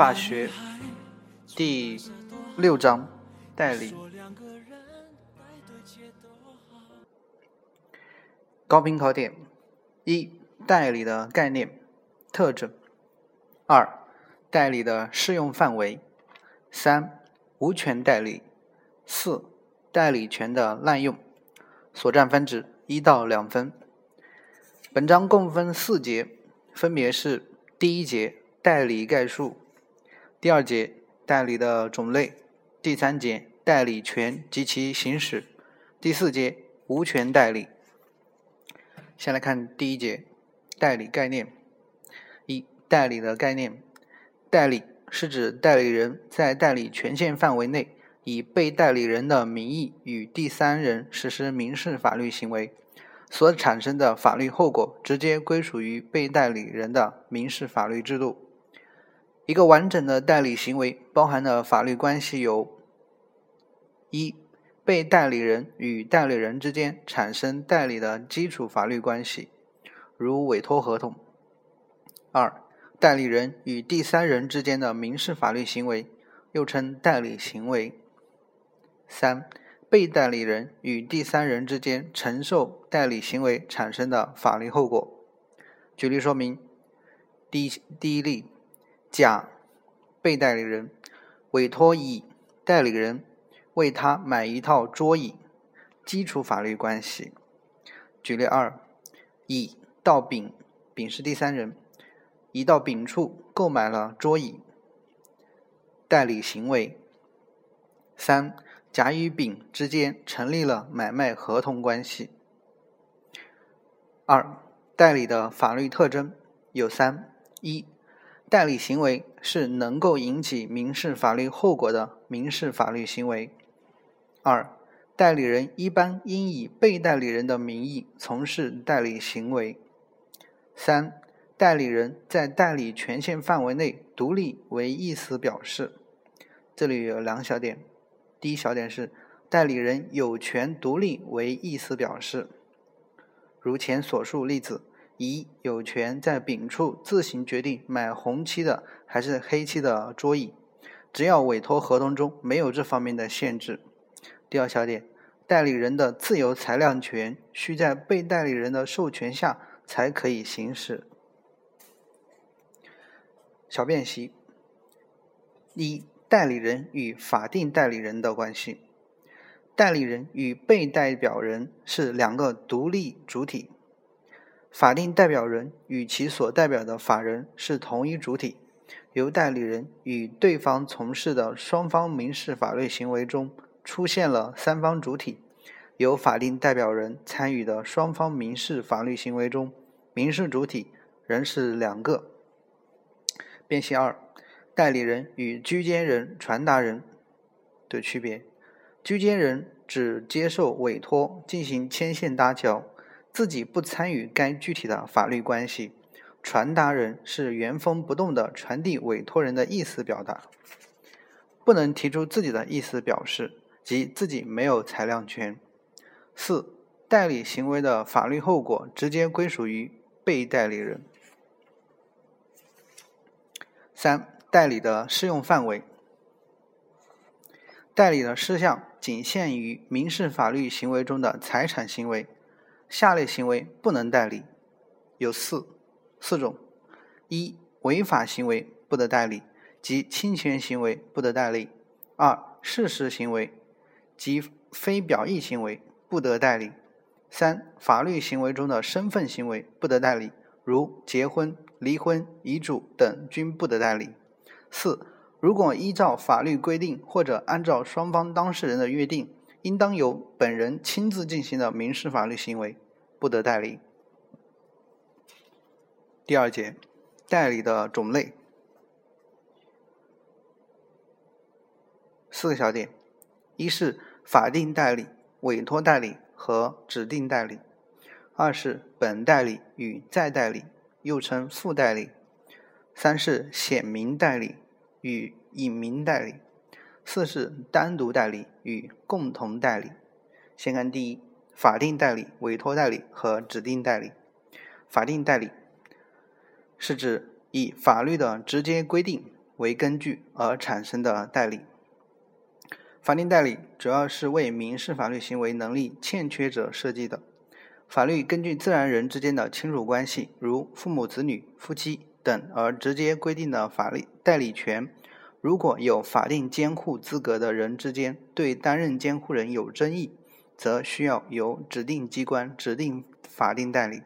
法学第六章代理高频考点：一、代理的概念、特征；二、代理的适用范围；三、无权代理；四、代理权的滥用。所占分值一到两分。本章共分四节，分别是第一节。代理概述，第二节代理的种类，第三节代理权及其行使，第四节无权代理。先来看第一节代理概念。一、代理的概念，代理是指代理人在代理权限范围内，以被代理人的名义与第三人实施民事法律行为，所产生的法律后果直接归属于被代理人的民事法律制度。一个完整的代理行为包含的法律关系有：一、被代理人与代理人之间产生代理的基础法律关系，如委托合同；二、代理人与第三人之间的民事法律行为，又称代理行为；三、被代理人与第三人之间承受代理行为产生的法律后果。举例说明：第一第一例。甲被代理人委托乙代理人为他买一套桌椅，基础法律关系。举例二：乙到丙，丙是第三人，乙到丙处购买了桌椅，代理行为。三：甲与丙之间成立了买卖合同关系。二、代理的法律特征有三：一。代理行为是能够引起民事法律后果的民事法律行为。二、代理人一般应以被代理人的名义从事代理行为。三、代理人在代理权限范围内独立为意思表示。这里有两小点。第一小点是，代理人有权独立为意思表示，如前所述例子。乙有权在丙处自行决定买红漆的还是黑漆的桌椅，只要委托合同中没有这方面的限制。第二小点，代理人的自由裁量权需在被代理人的授权下才可以行使。小辨析：一、代理人与法定代理人的关系，代理人与被代表人是两个独立主体。法定代表人与其所代表的法人是同一主体，由代理人与对方从事的双方民事法律行为中出现了三方主体，由法定代表人参与的双方民事法律行为中，民事主体仍是两个。辨析二：代理人与居间人、传达人的区别。居间人只接受委托进行牵线搭桥。自己不参与该具体的法律关系，传达人是原封不动的传递委托人的意思表达，不能提出自己的意思表示，即自己没有裁量权。四、代理行为的法律后果直接归属于被代理人。三、代理的适用范围，代理的事项仅限于民事法律行为中的财产行为。下列行为不能代理，有四四种：一、违法行为不得代理，即侵权行为不得代理；二、事实行为及非表意行为不得代理；三、法律行为中的身份行为不得代理，如结婚、离婚、遗嘱等均不得代理；四、如果依照法律规定或者按照双方当事人的约定。应当由本人亲自进行的民事法律行为，不得代理。第二节，代理的种类，四个小点：一是法定代理、委托代理和指定代理；二是本代理与再代理，又称副代理；三是显名代理与隐名代理。四是单独代理与共同代理。先看第一，法定代理、委托代理和指定代理。法定代理是指以法律的直接规定为根据而产生的代理。法定代理主要是为民事法律行为能力欠缺者设计的。法律根据自然人之间的亲属关系，如父母子女、夫妻等而直接规定的法律代理权。如果有法定监护资格的人之间对担任监护人有争议，则需要由指定机关指定法定代理。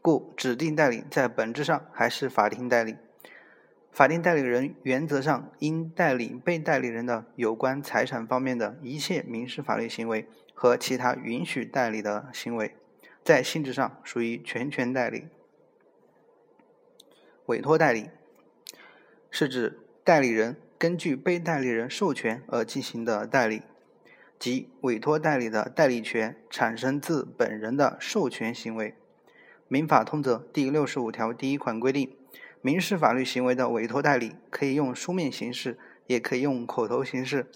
故指定代理在本质上还是法定代理。法定代理人原则上应代理被代理人的有关财产方面的一切民事法律行为和其他允许代理的行为，在性质上属于全权代理。委托代理是指代理人根据被代理人授权而进行的代理，即委托代理的代理权产生自本人的授权行为。民法通则第六十五条第一款规定。民事法律行为的委托代理可以用书面形式，也可以用口头形式。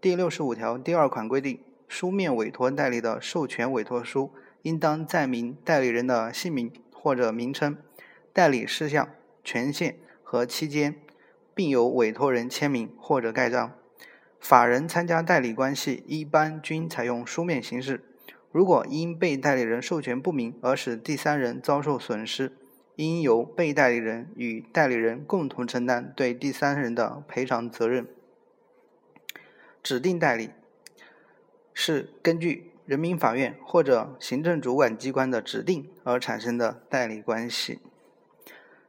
第六十五条第二款规定，书面委托代理的授权委托书应当载明代理人的姓名或者名称、代理事项、权限和期间，并由委托人签名或者盖章。法人参加代理关系一般均采用书面形式。如果因被代理人授权不明而使第三人遭受损失，应由被代理人与代理人共同承担对第三人的赔偿责任。指定代理是根据人民法院或者行政主管机关的指定而产生的代理关系。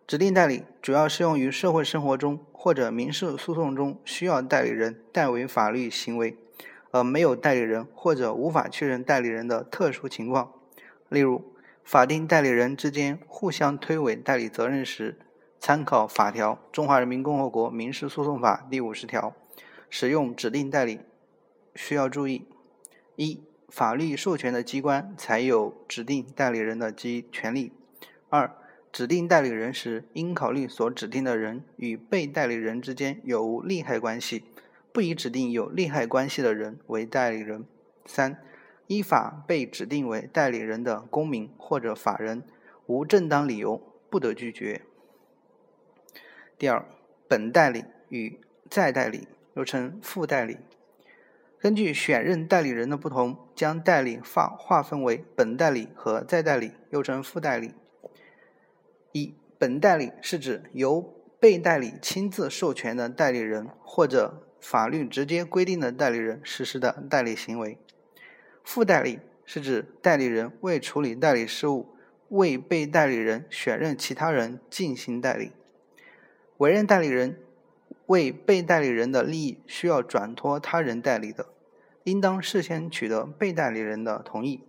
指定代理主要适用于社会生活中或者民事诉讼中需要代理人代为法律行为，而没有代理人或者无法确认代理人的特殊情况，例如。法定代理人之间互相推诿代理责任时，参考法条《中华人民共和国民事诉讼法》第五十条，使用指定代理需要注意：一、法律授权的机关才有指定代理人的及权利；二、指定代理人时应考虑所指定的人与被代理人之间有无利害关系，不宜指定有利害关系的人为代理人；三、依法被指定为代理人的公民或者法人，无正当理由不得拒绝。第二，本代理与再代理又称副代理，根据选任代理人的不同，将代理划划分为本代理和再代理，又称副代理。一，本代理是指由被代理亲自授权的代理人或者法律直接规定的代理人实施的代理行为。副代理是指代理人为处理代理事务，为被代理人选任其他人进行代理。委任代理人为被代理人的利益需要转托他人代理的，应当事先取得被代理人的同意。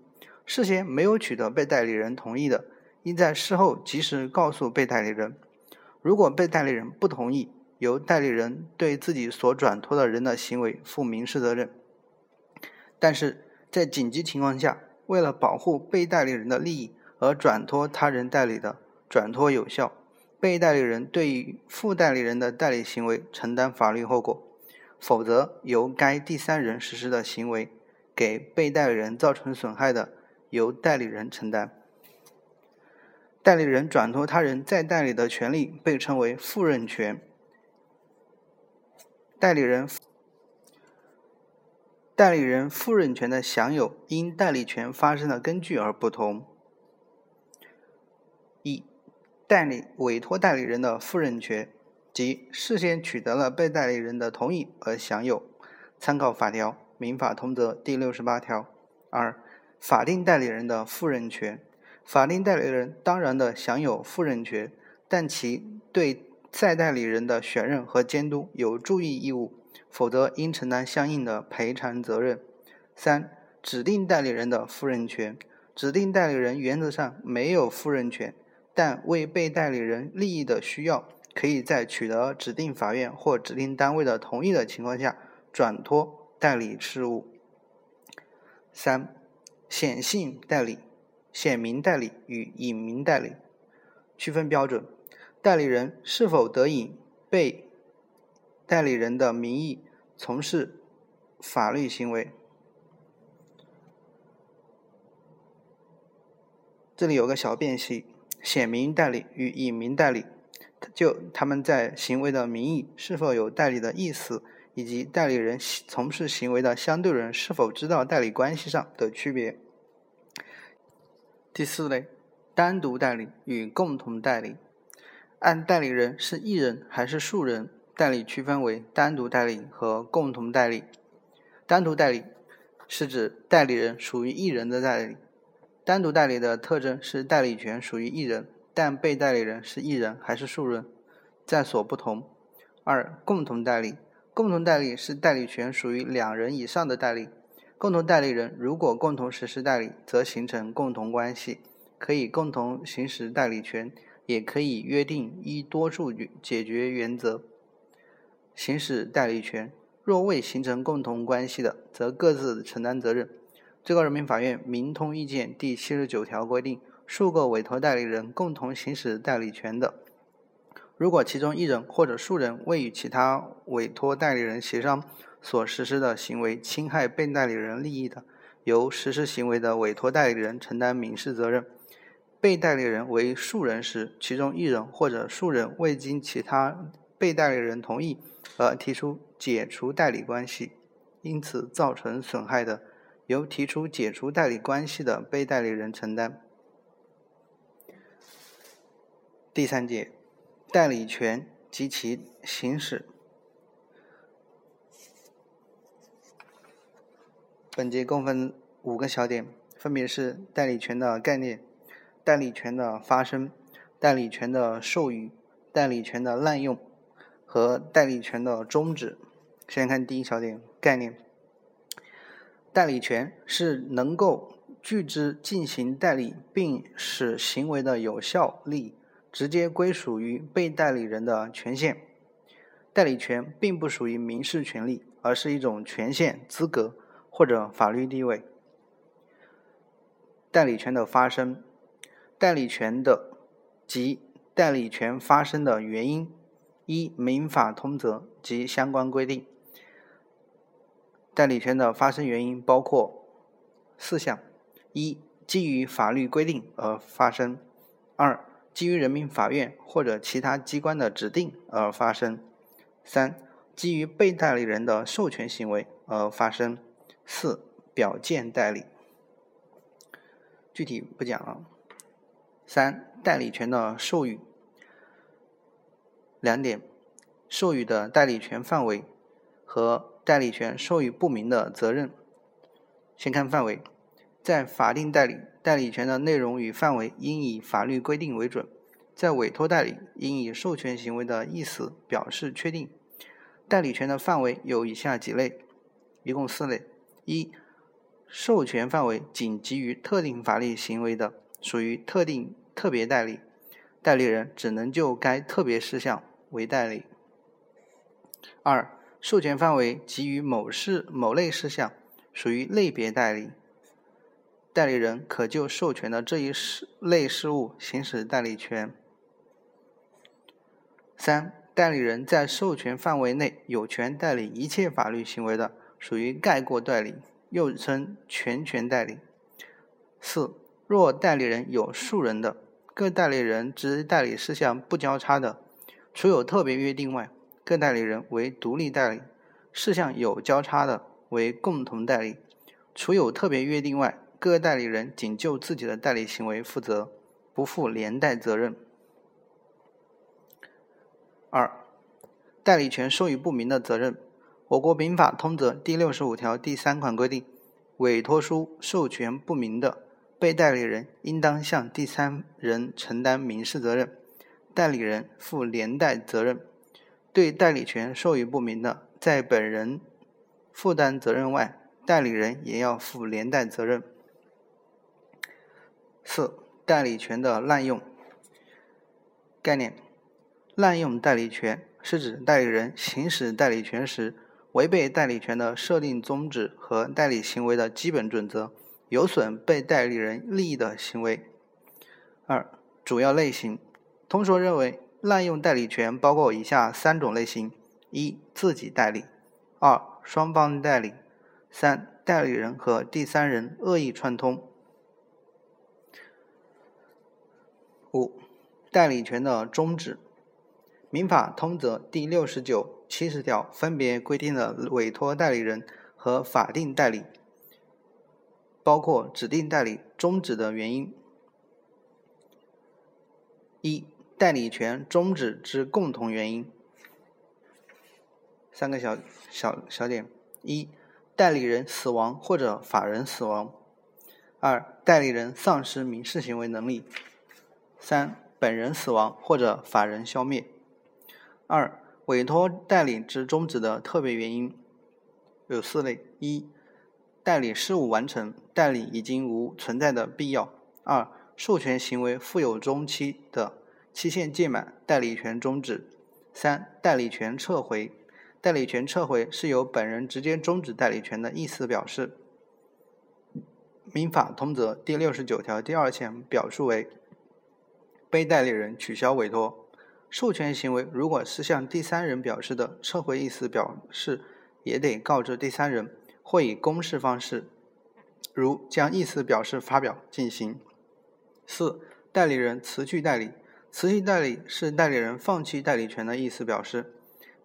事先没有取得被代理人同意的，应在事后及时告诉被代理人。如果被代理人不同意，由代理人对自己所转托的人的行为负民事责任。但是，在紧急情况下，为了保护被代理人的利益而转托他人代理的，转托有效，被代理人对于副代理人的代理行为承担法律后果；否则，由该第三人实施的行为给被代理人造成损害的，由代理人承担。代理人转托他人再代理的权利被称为复任权。代理人。代理人复任权的享有因代理权发生的根据而不同。一、代理委托代理人的复任权，即事先取得了被代理人的同意而享有。参考法条《民法通则》第六十八条。二、法定代理人的复任权，法定代理人当然的享有复任权，但其对再代理人的选任和监督有注意义务。否则，应承担相应的赔偿责任。三、指定代理人的复任权，指定代理人原则上没有复任权，但为被代理人利益的需要，可以在取得指定法院或指定单位的同意的情况下，转托代理事务。三、显性代理、显名代理与隐名代理区分标准：代理人是否得以被代理人的名义从事法律行为。这里有个小辨析：显名代理与隐名代理。就他们在行为的名义是否有代理的意思，以及代理人从事行为的相对人是否知道代理关系上的区别。第四类，单独代理与共同代理。按代理人是一人还是数人，代理区分为单独代理和共同代理。单独代理是指代理人属于一人的代理。单独代理的特征是代理权属于一人，但被代理人是一人还是数人，在所不同。二、共同代理，共同代理是代理权属于两人以上的代理。共同代理人如果共同实施代理，则形成共同关系，可以共同行使代理权，也可以约定依多数解决原则行使代理权。若未形成共同关系的，则各自承担责任。最高人民法院民通意见第七十九条规定，数个委托代理人共同行使代理权的，如果其中一人或者数人未与其他委托代理人协商所实施的行为侵害被代理人利益的，由实施行为的委托代理人承担民事责任。被代理人为数人时，其中一人或者数人未经其他被代理人同意而提出解除代理关系，因此造成损害的。由提出解除代理关系的被代理人承担。第三节，代理权及其行使。本节共分五个小点，分别是代理权的概念、代理权的发生、代理权的授予、代理权的滥用和代理权的终止。先看第一小点，概念。代理权是能够据之进行代理，并使行为的有效力直接归属于被代理人的权限。代理权并不属于民事权利，而是一种权限、资格或者法律地位。代理权的发生，代理权的及代理权发生的原因，一民法通则及相关规定。代理权的发生原因包括四项：一、基于法律规定而发生；二、基于人民法院或者其他机关的指定而发生；三、基于被代理人的授权行为而发生；四、表见代理。具体不讲了。三、代理权的授予。两点：授予的代理权范围和。代理权授予不明的责任。先看范围，在法定代理，代理权的内容与范围应以法律规定为准；在委托代理，应以授权行为的意思表示确定。代理权的范围有以下几类，一共四类：一、授权范围仅基于特定法律行为的，属于特定特别代理，代理人只能就该特别事项为代理；二、授权范围基于某事某类事项，属于类别代理，代理人可就授权的这一事类事务行使代理权。三、代理人在授权范围内有权代理一切法律行为的，属于概括代理，又称全权代理。四、若代理人有数人的，各代理人之代理事项不交叉的，除有特别约定外。各代理人为独立代理，事项有交叉的为共同代理。除有特别约定外，各代理人仅就自己的代理行为负责，不负连带责任。二、代理权授予不明的责任。我国民法通则第六十五条第三款规定，委托书授权不明的，被代理人应当向第三人承担民事责任，代理人负连带责任。对代理权授予不明的，在本人负担责任外，代理人也要负连带责任。四、代理权的滥用概念：滥用代理权是指代理人行使代理权时，违背代理权的设定宗旨和代理行为的基本准则，有损被代理人利益的行为。二、主要类型：通说认为。滥用代理权包括以下三种类型：一、自己代理；二、双方代理；三、代理人和第三人恶意串通。五、代理权的终止。民法通则第六十九、七十条分别规定了委托代理人和法定代理，包括指定代理终止的原因。一、代理权终止之共同原因。三个小小小点：一、代理人死亡或者法人死亡；二、代理人丧失民事行为能力；三、本人死亡或者法人消灭。二、委托代理之终止的特别原因有四类：一、代理事务完成，代理已经无存在的必要；二、授权行为负有终期的，期限届满，代理权终止；三、代理权撤回，代理权撤回是由本人直接终止代理权的意思表示。民法通则第六十九条第二项表述为。被代理人取消委托授权行为，如果是向第三人表示的，撤回意思表示也得告知第三人，或以公示方式，如将意思表示发表进行。四、代理人辞去代理，辞去代理是代理人放弃代理权的意思表示。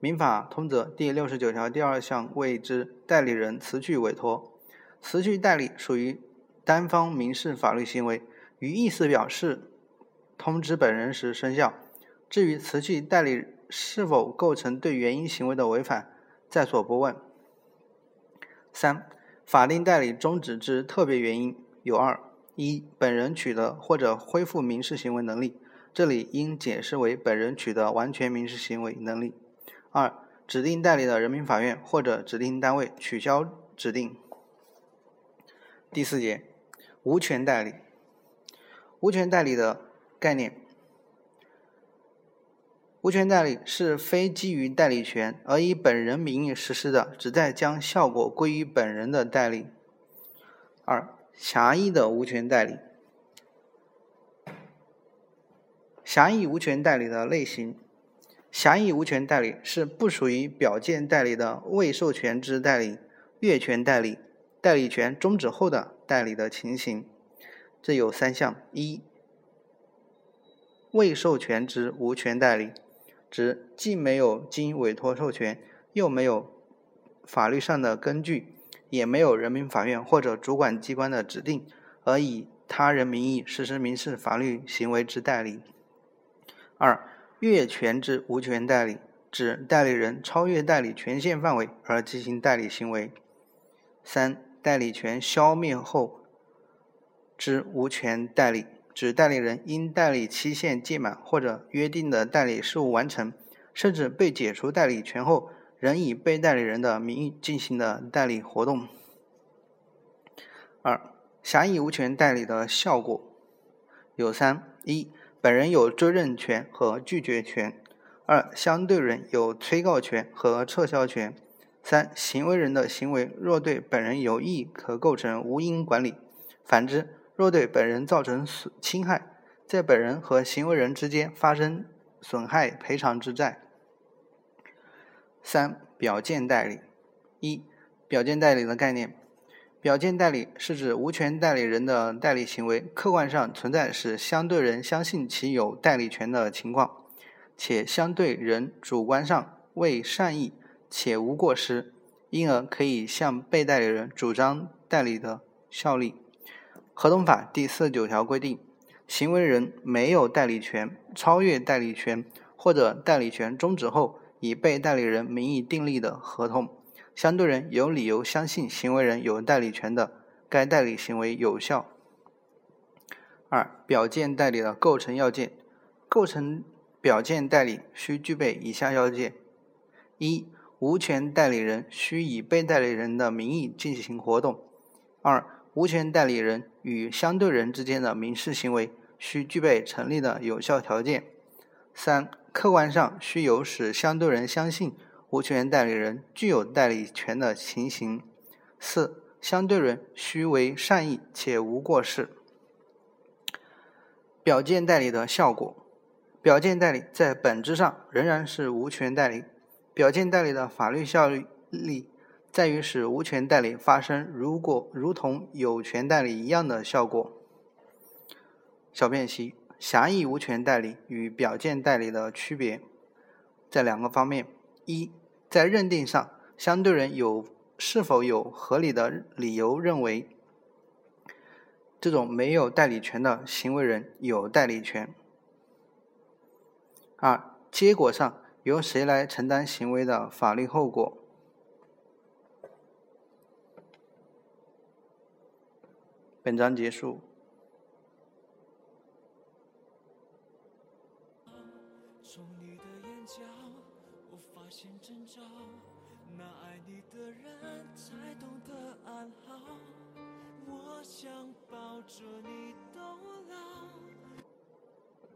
民法通则第六十九条第二项谓之代理人辞去委托，辞去代理属于单方民事法律行为，于意思表示。通知本人时生效。至于辞去代理是否构成对原因行为的违反，在所不问。三、法定代理终止之特别原因有二：一、本人取得或者恢复民事行为能力，这里应解释为本人取得完全民事行为能力；二、指定代理的人民法院或者指定单位取消指定。第四节，无权代理。无权代理的。概念：无权代理是非基于代理权而以本人名义实施的，旨在将效果归于本人的代理。二、狭义的无权代理。狭义无权代理的类型：狭义无权代理是不属于表见代理的未授权之代理、越权代理、代理权终止后的代理的情形。这有三项：一、未授权之无权代理，指既没有经委托授权，又没有法律上的根据，也没有人民法院或者主管机关的指定，而以他人名义实施民事法律行为之代理。二、越权之无权代理，指代理人超越代理权限范围而进行代理行为。三、代理权消灭后之无权代理。指代理人因代理期限届满或者约定的代理事务完成，甚至被解除代理权后，仍以被代理人的名义进行的代理活动。二、狭义无权代理的效果有三：一、本人有追认权和拒绝权；二、相对人有催告权和撤销权；三、行为人的行为若对本人有益，可构成无因管理；反之，若对本人造成损侵害，在本人和行为人之间发生损害赔偿之债。三、表见代理。一、表见代理的概念。表见代理是指无权代理人的代理行为客观上存在使相对人相信其有代理权的情况，且相对人主观上为善意且无过失，因而可以向被代理人主张代理的效力。合同法第四十九条规定，行为人没有代理权、超越代理权或者代理权终止后，以被代理人名义订立的合同，相对人有理由相信行为人有代理权的，该代理行为有效。二、表见代理的构成要件，构成表见代理需具备以下要件：一、无权代理人需以被代理人的名义进行活动；二、无权代理人与相对人之间的民事行为需具备成立的有效条件。三、客观上需有使相对人相信无权代理人具有代理权的情形。四、相对人需为善意且无过失。表见代理的效果，表见代理在本质上仍然是无权代理。表见代理的法律效力。在于使无权代理发生如果如同有权代理一样的效果。小辨析：狭义无权代理与表见代理的区别。在两个方面：一，在认定上，相对人有是否有合理的理由认为这种没有代理权的行为人有代理权；二，结果上，由谁来承担行为的法律后果。本章结束。从你的眼角，我发现征兆，那爱你的人才懂得安好。我想抱着你到老。